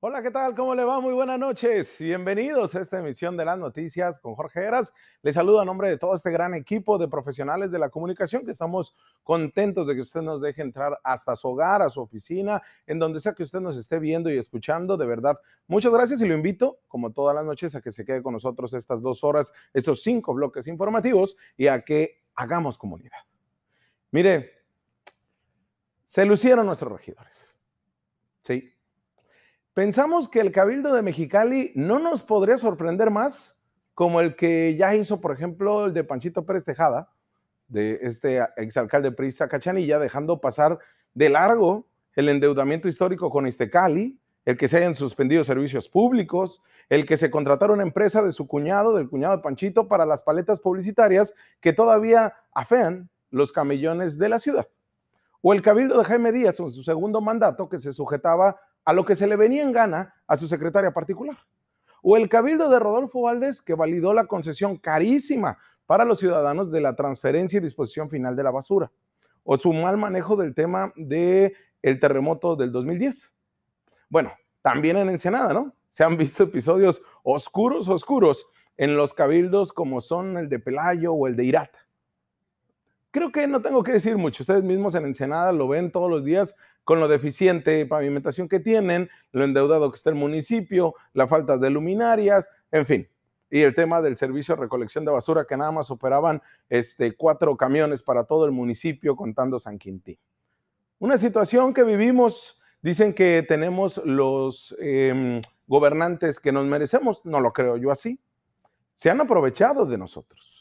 Hola, ¿qué tal? ¿Cómo le va? Muy buenas noches. Bienvenidos a esta emisión de las noticias con Jorge Heras. Les saludo a nombre de todo este gran equipo de profesionales de la comunicación que estamos contentos de que usted nos deje entrar hasta su hogar, a su oficina, en donde sea que usted nos esté viendo y escuchando. De verdad, muchas gracias y lo invito, como todas las noches, a que se quede con nosotros estas dos horas, estos cinco bloques informativos y a que hagamos comunidad. Mire, se lucieron nuestros regidores. Sí, Pensamos que el Cabildo de Mexicali no nos podría sorprender más como el que ya hizo, por ejemplo, el de Panchito Pérez Tejada, de este exalcalde Prista Cachanilla, dejando pasar de largo el endeudamiento histórico con Istecali, el que se hayan suspendido servicios públicos, el que se contratara una empresa de su cuñado, del cuñado de Panchito, para las paletas publicitarias que todavía afean los camellones de la ciudad. O el cabildo de Jaime Díaz en su segundo mandato que se sujetaba a lo que se le venía en gana a su secretaria particular. O el cabildo de Rodolfo Valdés, que validó la concesión carísima para los ciudadanos de la transferencia y disposición final de la basura. O su mal manejo del tema del el terremoto del 2010. Bueno, también en Ensenada, ¿no? Se han visto episodios oscuros, oscuros en los cabildos como son el de Pelayo o el de Irata. Creo que no tengo que decir mucho. Ustedes mismos en Ensenada lo ven todos los días con lo deficiente pavimentación que tienen, lo endeudado que está el municipio, la falta de luminarias, en fin. Y el tema del servicio de recolección de basura que nada más operaban este, cuatro camiones para todo el municipio contando San Quintín. Una situación que vivimos, dicen que tenemos los em, gobernantes que nos merecemos, no lo creo yo así. Se han aprovechado de nosotros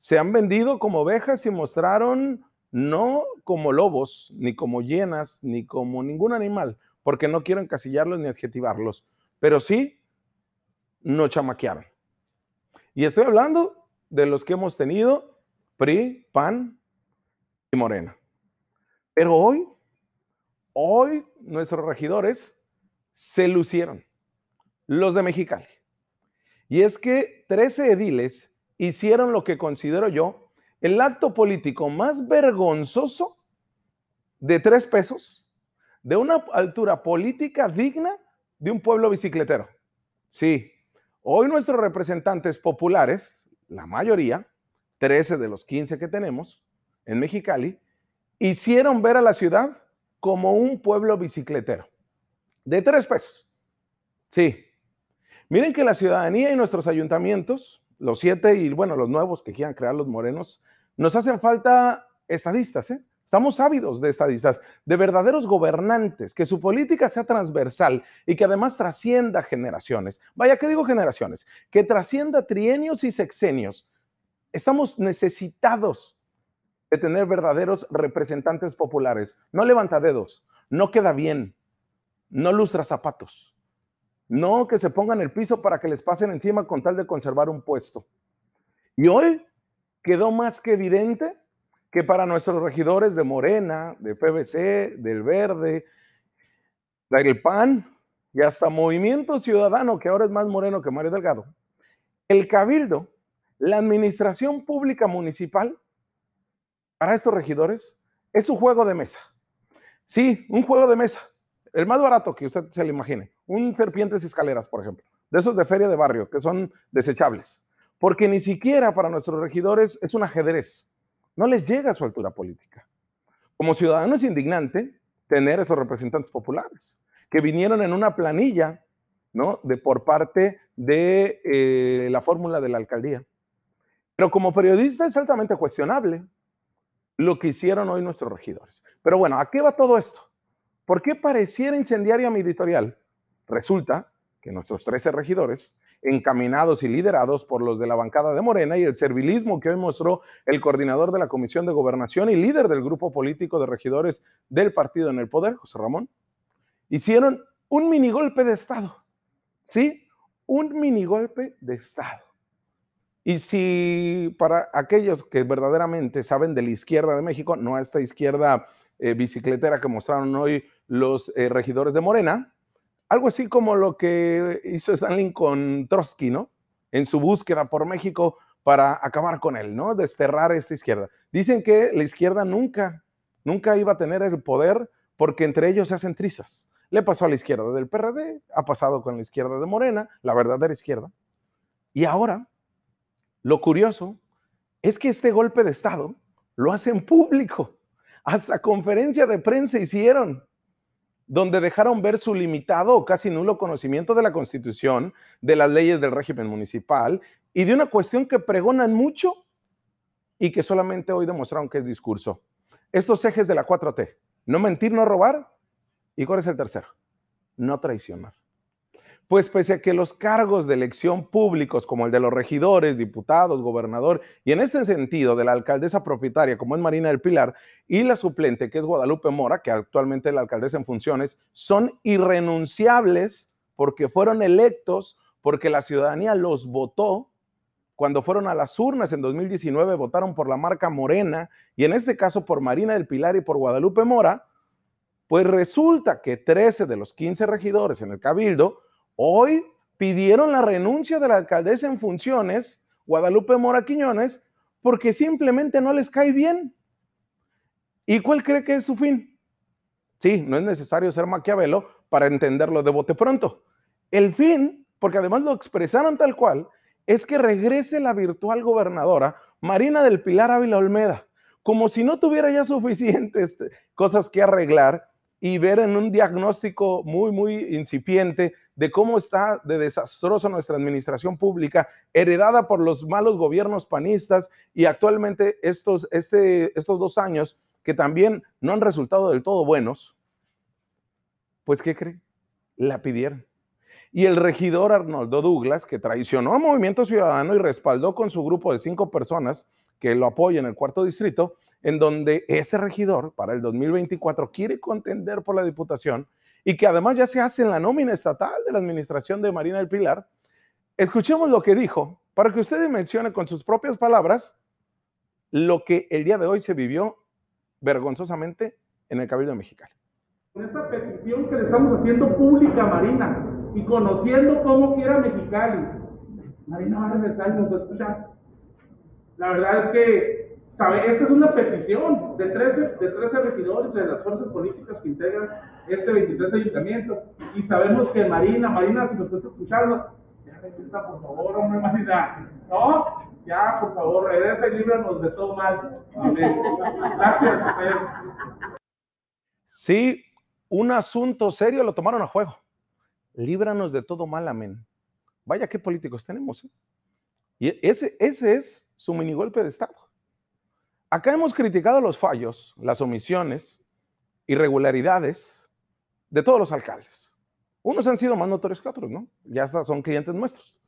se han vendido como ovejas y mostraron no como lobos, ni como hienas, ni como ningún animal, porque no quiero encasillarlos ni adjetivarlos, pero sí no chamaquearon. Y estoy hablando de los que hemos tenido PRI, PAN y Morena. Pero hoy, hoy nuestros regidores se lucieron, los de Mexicali. Y es que 13 ediles hicieron lo que considero yo el acto político más vergonzoso de tres pesos, de una altura política digna de un pueblo bicicletero. Sí, hoy nuestros representantes populares, la mayoría, 13 de los 15 que tenemos en Mexicali, hicieron ver a la ciudad como un pueblo bicicletero. De tres pesos. Sí. Miren que la ciudadanía y nuestros ayuntamientos los siete y bueno, los nuevos que quieran crear los morenos, nos hacen falta estadistas, ¿eh? Estamos ávidos de estadistas, de verdaderos gobernantes, que su política sea transversal y que además trascienda generaciones. Vaya, ¿qué digo generaciones? Que trascienda trienios y sexenios. Estamos necesitados de tener verdaderos representantes populares. No levanta dedos, no queda bien, no lustra zapatos. No que se pongan el piso para que les pasen encima con tal de conservar un puesto. Y hoy quedó más que evidente que para nuestros regidores de Morena, de PBC, del Verde, del PAN y hasta Movimiento Ciudadano, que ahora es más moreno que Mario Delgado, el cabildo, la administración pública municipal, para estos regidores, es un juego de mesa. Sí, un juego de mesa. El más barato que usted se le imagine. Un serpientes y escaleras, por ejemplo. De esos de feria de barrio, que son desechables. Porque ni siquiera para nuestros regidores es un ajedrez. No les llega a su altura política. Como ciudadano es indignante tener esos representantes populares que vinieron en una planilla, ¿no? De por parte de eh, la fórmula de la alcaldía. Pero como periodista es altamente cuestionable lo que hicieron hoy nuestros regidores. Pero bueno, ¿a qué va todo esto? ¿Por qué pareciera incendiaria mi editorial? Resulta que nuestros 13 regidores, encaminados y liderados por los de la bancada de Morena y el servilismo que hoy mostró el coordinador de la Comisión de Gobernación y líder del grupo político de regidores del partido en el poder, José Ramón, hicieron un minigolpe de Estado. ¿Sí? Un minigolpe de Estado. Y si para aquellos que verdaderamente saben de la izquierda de México, no a esta izquierda eh, bicicletera que mostraron hoy los eh, regidores de Morena, algo así como lo que hizo Stanley con Trotsky, ¿no? En su búsqueda por México para acabar con él, ¿no? Desterrar esta izquierda. Dicen que la izquierda nunca, nunca iba a tener el poder porque entre ellos se hacen trizas. le pasó a la izquierda del PRD, ha pasado con la izquierda de Morena, la verdadera izquierda. Y ahora, lo curioso es que este golpe de Estado lo hacen público. Hasta conferencia de prensa hicieron, donde dejaron ver su limitado o casi nulo conocimiento de la Constitución, de las leyes del régimen municipal y de una cuestión que pregonan mucho y que solamente hoy demostraron que es discurso. Estos ejes de la 4T, no mentir, no robar, ¿y cuál es el tercero? No traicionar. Pues pese a que los cargos de elección públicos, como el de los regidores, diputados, gobernador, y en este sentido de la alcaldesa propietaria, como es Marina del Pilar, y la suplente, que es Guadalupe Mora, que actualmente es la alcaldesa en funciones, son irrenunciables porque fueron electos, porque la ciudadanía los votó, cuando fueron a las urnas en 2019, votaron por la marca Morena, y en este caso por Marina del Pilar y por Guadalupe Mora, pues resulta que 13 de los 15 regidores en el Cabildo, Hoy pidieron la renuncia de la alcaldesa en funciones, Guadalupe Mora Quiñones, porque simplemente no les cae bien. ¿Y cuál cree que es su fin? Sí, no es necesario ser maquiavelo para entenderlo de bote pronto. El fin, porque además lo expresaron tal cual, es que regrese la virtual gobernadora Marina del Pilar Ávila Olmeda, como si no tuviera ya suficientes cosas que arreglar y ver en un diagnóstico muy, muy incipiente de cómo está de desastrosa nuestra administración pública, heredada por los malos gobiernos panistas y actualmente estos, este, estos dos años que también no han resultado del todo buenos, pues ¿qué cree? La pidieron. Y el regidor Arnoldo Douglas, que traicionó a Movimiento Ciudadano y respaldó con su grupo de cinco personas que lo apoyan en el cuarto distrito, en donde este regidor para el 2024 quiere contender por la diputación y que además ya se hace en la nómina estatal de la administración de Marina del Pilar, escuchemos lo que dijo para que usted mencione con sus propias palabras lo que el día de hoy se vivió vergonzosamente en el Cabildo Mexicano. Con esta petición que le estamos haciendo pública Marina y conociendo cómo quiera Mexicali, Marina va a regresar y nos va a escuchar. La verdad es que, Esta es una petición de 13, de 13 regidores de las fuerzas políticas que integran este 23 ayuntamiento. Y sabemos que Marina, Marina, si nos estás escuchando, ya regresa, por favor, hombre, Marina. No, ya, por favor, regresa y líbranos de todo mal. Amén. Gracias. Sí, un asunto serio lo tomaron a juego. Líbranos de todo mal, amén. Vaya qué políticos tenemos. ¿eh? Y ese, ese es su minigolpe de Estado. Acá hemos criticado los fallos, las omisiones, irregularidades de todos los alcaldes. Unos han sido más notorios que otros, ¿no? Ya hasta son clientes nuestros,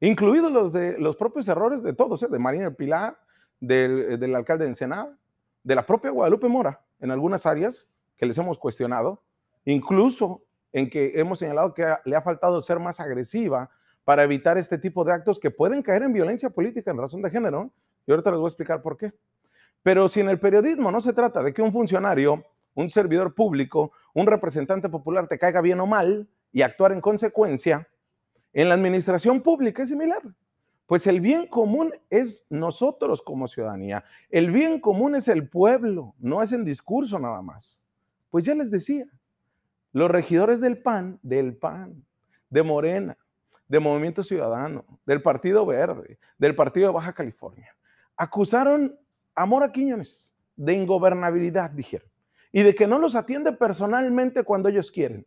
incluidos los de los propios errores de todos, ¿eh? de Marina Pilar, del, del alcalde de Ensenada, de la propia Guadalupe Mora, en algunas áreas que les hemos cuestionado, incluso en que hemos señalado que le ha faltado ser más agresiva para evitar este tipo de actos que pueden caer en violencia política en razón de género. Y ahorita les voy a explicar por qué. Pero si en el periodismo no se trata de que un funcionario un servidor público, un representante popular te caiga bien o mal y actuar en consecuencia, en la administración pública es similar. Pues el bien común es nosotros como ciudadanía. El bien común es el pueblo, no es en discurso nada más. Pues ya les decía, los regidores del PAN, del PAN, de Morena, de Movimiento Ciudadano, del Partido Verde, del Partido de Baja California, acusaron a Mora Quiñones de ingobernabilidad, dijeron y de que no los atiende personalmente cuando ellos quieren.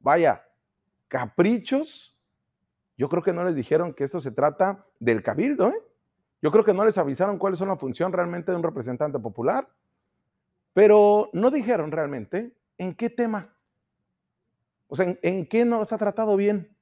Vaya, caprichos. Yo creo que no les dijeron que esto se trata del cabildo, ¿eh? Yo creo que no les avisaron cuáles son la función realmente de un representante popular, pero no dijeron realmente en qué tema. O sea, en, en qué no se ha tratado bien.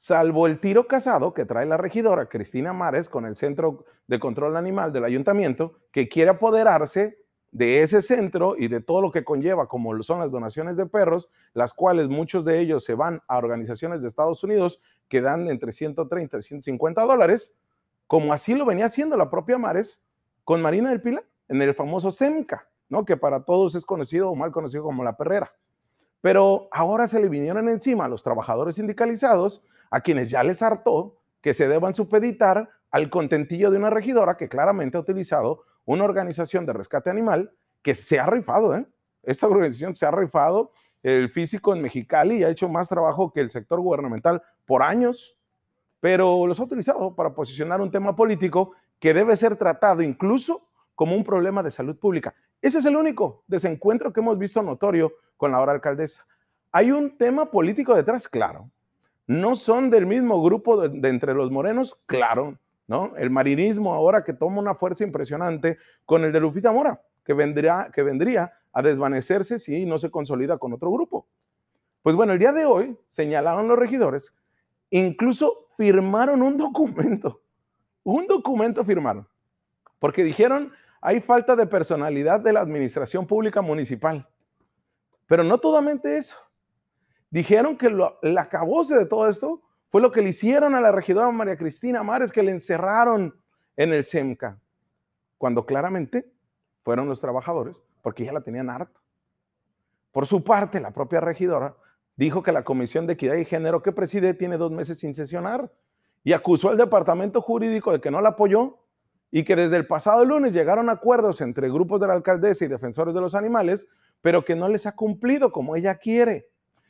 Salvo el tiro casado que trae la regidora Cristina Mares con el Centro de Control Animal del Ayuntamiento, que quiere apoderarse de ese centro y de todo lo que conlleva, como son las donaciones de perros, las cuales muchos de ellos se van a organizaciones de Estados Unidos que dan entre 130 y 150 dólares, como así lo venía haciendo la propia Mares con Marina del Pilar, en el famoso SEMCA, ¿no? que para todos es conocido o mal conocido como la perrera. Pero ahora se le vinieron encima a los trabajadores sindicalizados, a quienes ya les hartó que se deban supeditar al contentillo de una regidora que claramente ha utilizado una organización de rescate animal que se ha rifado, ¿eh? Esta organización se ha rifado el físico en Mexicali y ha hecho más trabajo que el sector gubernamental por años, pero los ha utilizado para posicionar un tema político que debe ser tratado incluso como un problema de salud pública. Ese es el único desencuentro que hemos visto notorio con la hora alcaldesa. Hay un tema político detrás, claro. No son del mismo grupo de, entre los morenos, claro, ¿no? El marinismo ahora que toma una fuerza impresionante con el de Lupita Mora, que vendría, que vendría a desvanecerse si no se consolida con otro grupo. Pues bueno, el día de hoy señalaron los regidores, incluso firmaron un documento, un documento firmaron, porque dijeron, hay falta de personalidad de la administración pública municipal. Pero no totalmente eso. Dijeron que lo, el de todo esto fue lo que le hicieron a la regidora María Cristina Mares, que le encerraron en el SEMCA, cuando claramente fueron los trabajadores, porque ya la tenían harta. Por su parte, la propia regidora dijo que la Comisión de Equidad y Género que preside tiene dos meses sin sesionar y acusó al departamento jurídico de que no la apoyó y que desde el pasado lunes llegaron acuerdos entre grupos de la alcaldesa y defensores de los animales, pero que no les ha cumplido como ella quiere.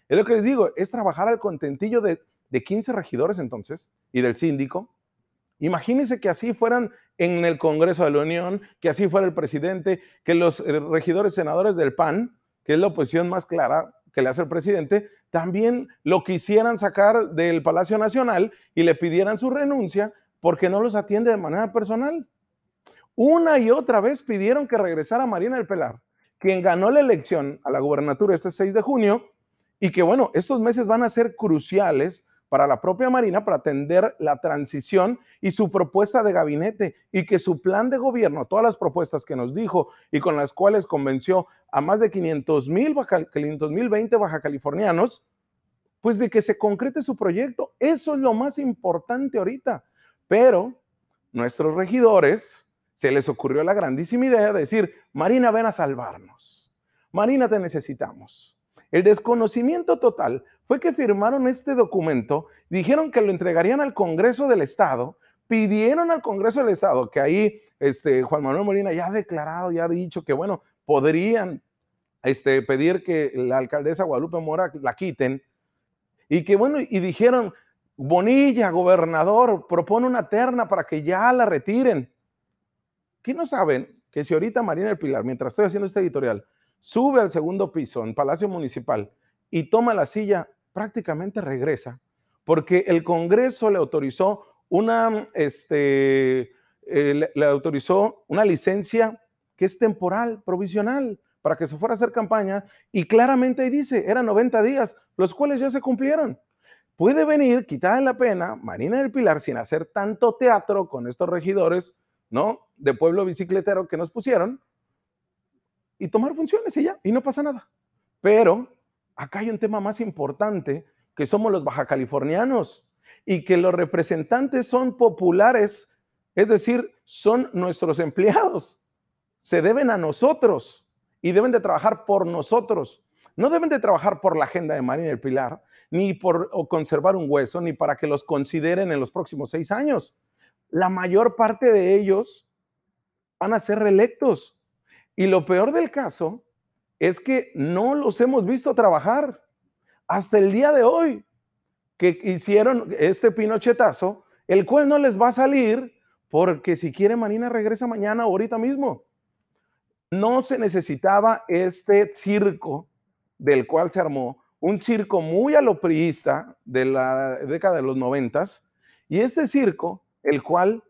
Es lo que les digo, es trabajar al contentillo de, de 15 regidores entonces y del síndico. Imagínense que así fueran en el Congreso de la Unión, que así fuera el presidente, que los eh, regidores senadores del PAN, que es la oposición más clara que le hace el presidente, también lo quisieran sacar del Palacio Nacional y le pidieran su renuncia porque no los atiende de manera personal. Una y otra vez pidieron que regresara Marina del Pelar, quien ganó la elección a la gubernatura este 6 de junio, y que bueno, estos meses van a ser cruciales para la propia Marina para atender la transición y su propuesta de gabinete y que su plan de gobierno, todas las propuestas que nos dijo y con las cuales convenció a más de 500 mil 500, 20 baja californianos, pues de que se concrete su proyecto. Eso es lo más importante ahorita. Pero nuestros regidores se les ocurrió la grandísima idea de decir, Marina, ven a salvarnos. Marina, te necesitamos. El desconocimiento total fue que firmaron este documento, dijeron que lo entregarían al Congreso del Estado, pidieron al Congreso del Estado, que ahí este, Juan Manuel Molina ya ha declarado, ya ha dicho que, bueno, podrían este, pedir que la alcaldesa Guadalupe Mora la quiten, y que, bueno, y dijeron, Bonilla, gobernador, propone una terna para que ya la retiren. ¿Qué no saben? Que si ahorita Marina del Pilar, mientras estoy haciendo este editorial, sube al segundo piso en Palacio Municipal y toma la silla, prácticamente regresa, porque el Congreso le autorizó una, este, eh, le autorizó una licencia que es temporal, provisional, para que se fuera a hacer campaña, y claramente ahí dice, eran 90 días, los cuales ya se cumplieron puede venir, quitada la pena, Marina del Pilar, sin hacer tanto teatro con estos regidores, ¿no? De pueblo bicicletero que nos pusieron, y tomar funciones y ya, y no pasa nada. Pero acá hay un tema más importante, que somos los baja californianos, y que los representantes son populares, es decir, son nuestros empleados, se deben a nosotros y deben de trabajar por nosotros. No deben de trabajar por la agenda de Marina del Pilar, ni por conservar un hueso, ni para que los consideren en los próximos seis años. La mayor parte de ellos van a ser reelectos. Y lo peor del caso es que no los hemos visto trabajar hasta el día de hoy, que hicieron este pinochetazo, el cual no les va a salir porque si quiere Marina regresa mañana o ahorita mismo. No se necesitaba este circo del cual se armó un circo muy alopriista de la década de los noventas, y este circo, el cual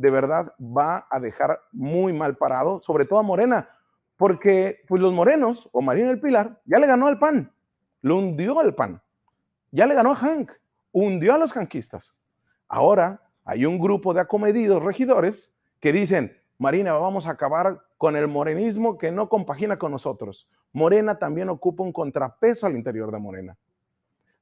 de verdad va a dejar muy mal parado, sobre todo a Morena, porque pues los morenos o Marina del Pilar ya le ganó al PAN, lo hundió al PAN, ya le ganó a Hank, hundió a los hanquistas. Ahora hay un grupo de acomedidos regidores que dicen, Marina, vamos a acabar con el morenismo que no compagina con nosotros. Morena también ocupa un contrapeso al interior de Morena.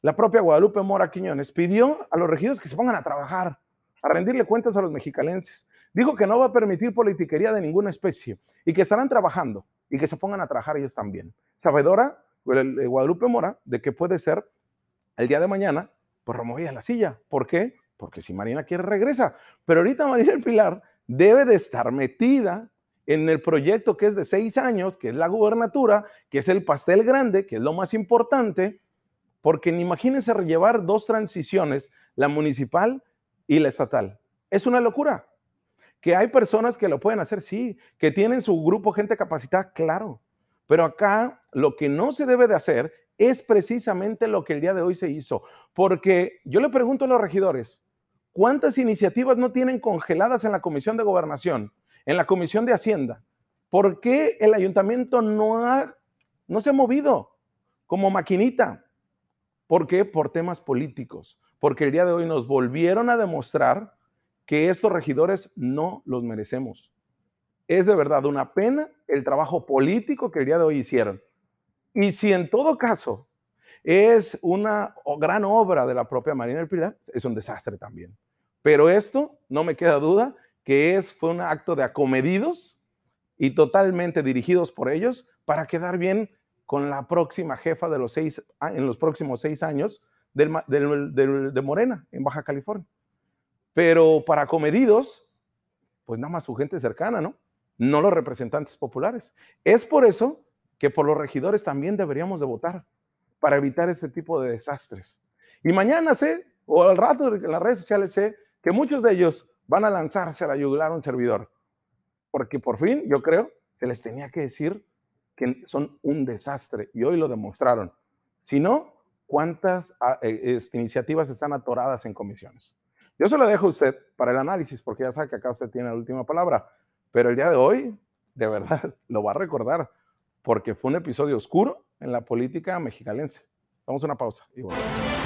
La propia Guadalupe Mora Quiñones pidió a los regidores que se pongan a trabajar, a rendirle cuentas a los mexicalenses. Dijo que no va a permitir politiquería de ninguna especie y que estarán trabajando y que se pongan a trabajar ellos también. Sabedora, Guadalupe Mora, de que puede ser el día de mañana, pues removida la silla. ¿Por qué? Porque si Marina quiere regresa. Pero ahorita Marina del Pilar debe de estar metida en el proyecto que es de seis años, que es la gubernatura, que es el pastel grande, que es lo más importante, porque imagínense llevar dos transiciones, la municipal y la estatal. Es una locura. Que hay personas que lo pueden hacer, sí, que tienen su grupo gente capacitada, claro. Pero acá lo que no se debe de hacer es precisamente lo que el día de hoy se hizo. Porque yo le pregunto a los regidores, ¿cuántas iniciativas no tienen congeladas en la Comisión de Gobernación, en la Comisión de Hacienda? ¿Por qué el ayuntamiento no, ha, no se ha movido como maquinita? ¿Por qué? Por temas políticos. Porque el día de hoy nos volvieron a demostrar que estos regidores no los merecemos. Es de verdad una pena el trabajo político que el día de hoy hicieron. Y si en todo caso es una gran obra de la propia Marina del Pilar, es un desastre también. Pero esto, no me queda duda, que es, fue un acto de acomedidos y totalmente dirigidos por ellos para quedar bien con la próxima jefa de los seis, en los próximos seis años de Morena, en Baja California. Pero para comedidos, pues nada más su gente cercana, ¿no? No los representantes populares. Es por eso que por los regidores también deberíamos de votar para evitar este tipo de desastres. Y mañana sé, o al rato en las redes sociales sé, que muchos de ellos van a lanzarse a ayudar a un servidor. Porque por fin, yo creo, se les tenía que decir que son un desastre y hoy lo demostraron. Si no, ¿cuántas ah, eh, este, iniciativas están atoradas en comisiones? Yo se lo dejo a usted para el análisis, porque ya sabe que acá usted tiene la última palabra. Pero el día de hoy, de verdad, lo va a recordar, porque fue un episodio oscuro en la política mexicalense. Vamos a una pausa y volvemos.